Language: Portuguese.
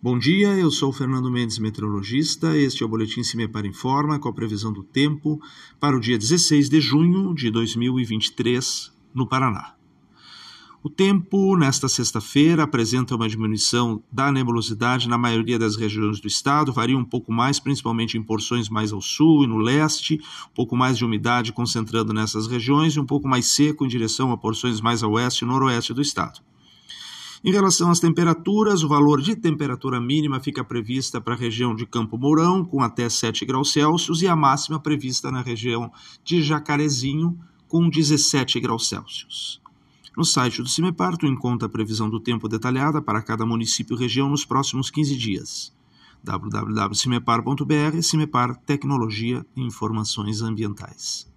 Bom dia, eu sou Fernando Mendes, meteorologista. Este é o Boletim Cimepar Informa com a previsão do tempo para o dia 16 de junho de 2023 no Paraná. O tempo nesta sexta-feira apresenta uma diminuição da nebulosidade na maioria das regiões do estado, varia um pouco mais, principalmente em porções mais ao sul e no leste, um pouco mais de umidade concentrando nessas regiões e um pouco mais seco em direção a porções mais a oeste e noroeste do estado. Em relação às temperaturas, o valor de temperatura mínima fica prevista para a região de Campo Mourão, com até 7 graus Celsius, e a máxima prevista na região de Jacarezinho, com 17 graus Celsius. No site do CIMEPAR, tu encontra a previsão do tempo detalhada para cada município e região nos próximos 15 dias. www.cimepar.br, CIMEPAR Tecnologia e Informações Ambientais.